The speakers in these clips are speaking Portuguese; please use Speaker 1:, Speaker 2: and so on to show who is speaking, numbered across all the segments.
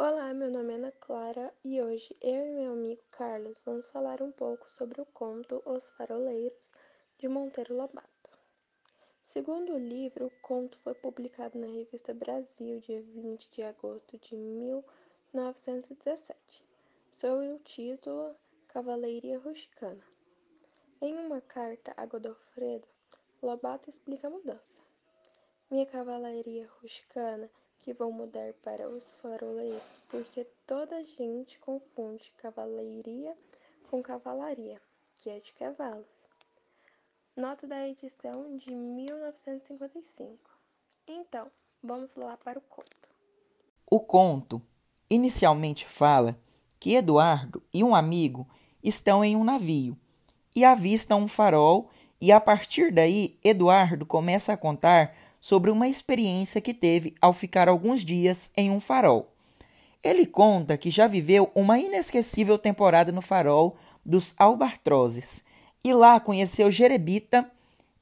Speaker 1: Olá, meu nome é Ana Clara e hoje eu e meu amigo Carlos vamos falar um pouco sobre o conto Os Faroleiros de Monteiro Lobato. Segundo o livro, o conto foi publicado na revista Brasil dia 20 de agosto de 1917, sob o título Cavaleiria Rusticana. Em uma carta a Godofredo, Lobato explica a mudança. Minha cavalaria rusticana que vou mudar para os faroleiros, porque toda gente confunde cavalaria com cavalaria, que é de cavalos. Nota da edição de 1955. Então, vamos lá para o conto.
Speaker 2: O conto inicialmente fala que Eduardo e um amigo estão em um navio e avistam um farol, e a partir daí Eduardo começa a contar sobre uma experiência que teve ao ficar alguns dias em um farol. Ele conta que já viveu uma inesquecível temporada no farol dos Albatrozes e lá conheceu Jerebita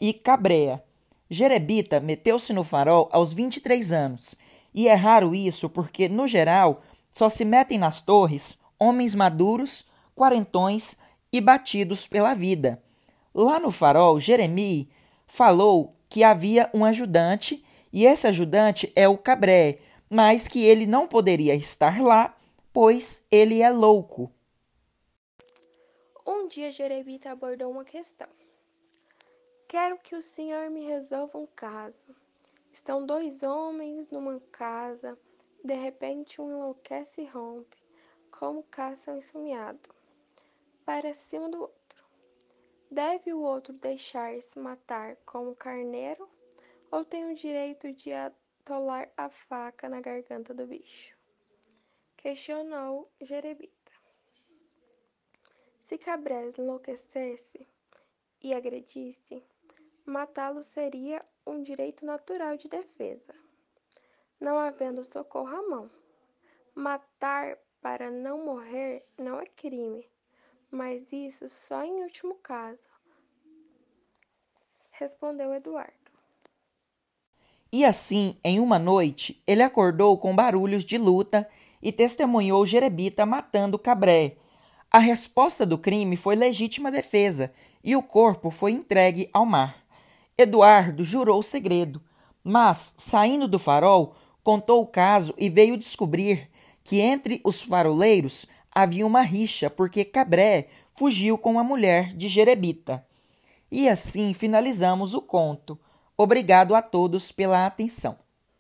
Speaker 2: e Cabrea. Jerebita meteu-se no farol aos 23 anos, e é raro isso porque, no geral, só se metem nas torres homens maduros, quarentões e batidos pela vida. Lá no farol, Jeremi falou que havia um ajudante e esse ajudante é o Cabré, mas que ele não poderia estar lá, pois ele é louco.
Speaker 1: Um dia Jerebita abordou uma questão. Quero que o senhor me resolva um caso. Estão dois homens numa casa, de repente um enlouquece e rompe, como caça esfumeado, para cima do outro. Deve o outro deixar-se matar como carneiro ou tem o direito de atolar a faca na garganta do bicho? Questionou Jerebita. Se Cabrés enlouquecesse e agredisse, matá-lo seria um direito natural de defesa, não havendo socorro à mão. Matar para não morrer não é crime mas isso só em último caso, respondeu Eduardo.
Speaker 2: E assim, em uma noite, ele acordou com barulhos de luta e testemunhou Jerebita matando Cabré. A resposta do crime foi legítima defesa e o corpo foi entregue ao mar. Eduardo jurou o segredo, mas, saindo do farol, contou o caso e veio descobrir que entre os faroleiros havia uma rixa porque Cabré fugiu com a mulher de Jerebita. E assim finalizamos o conto. Obrigado a todos pela atenção.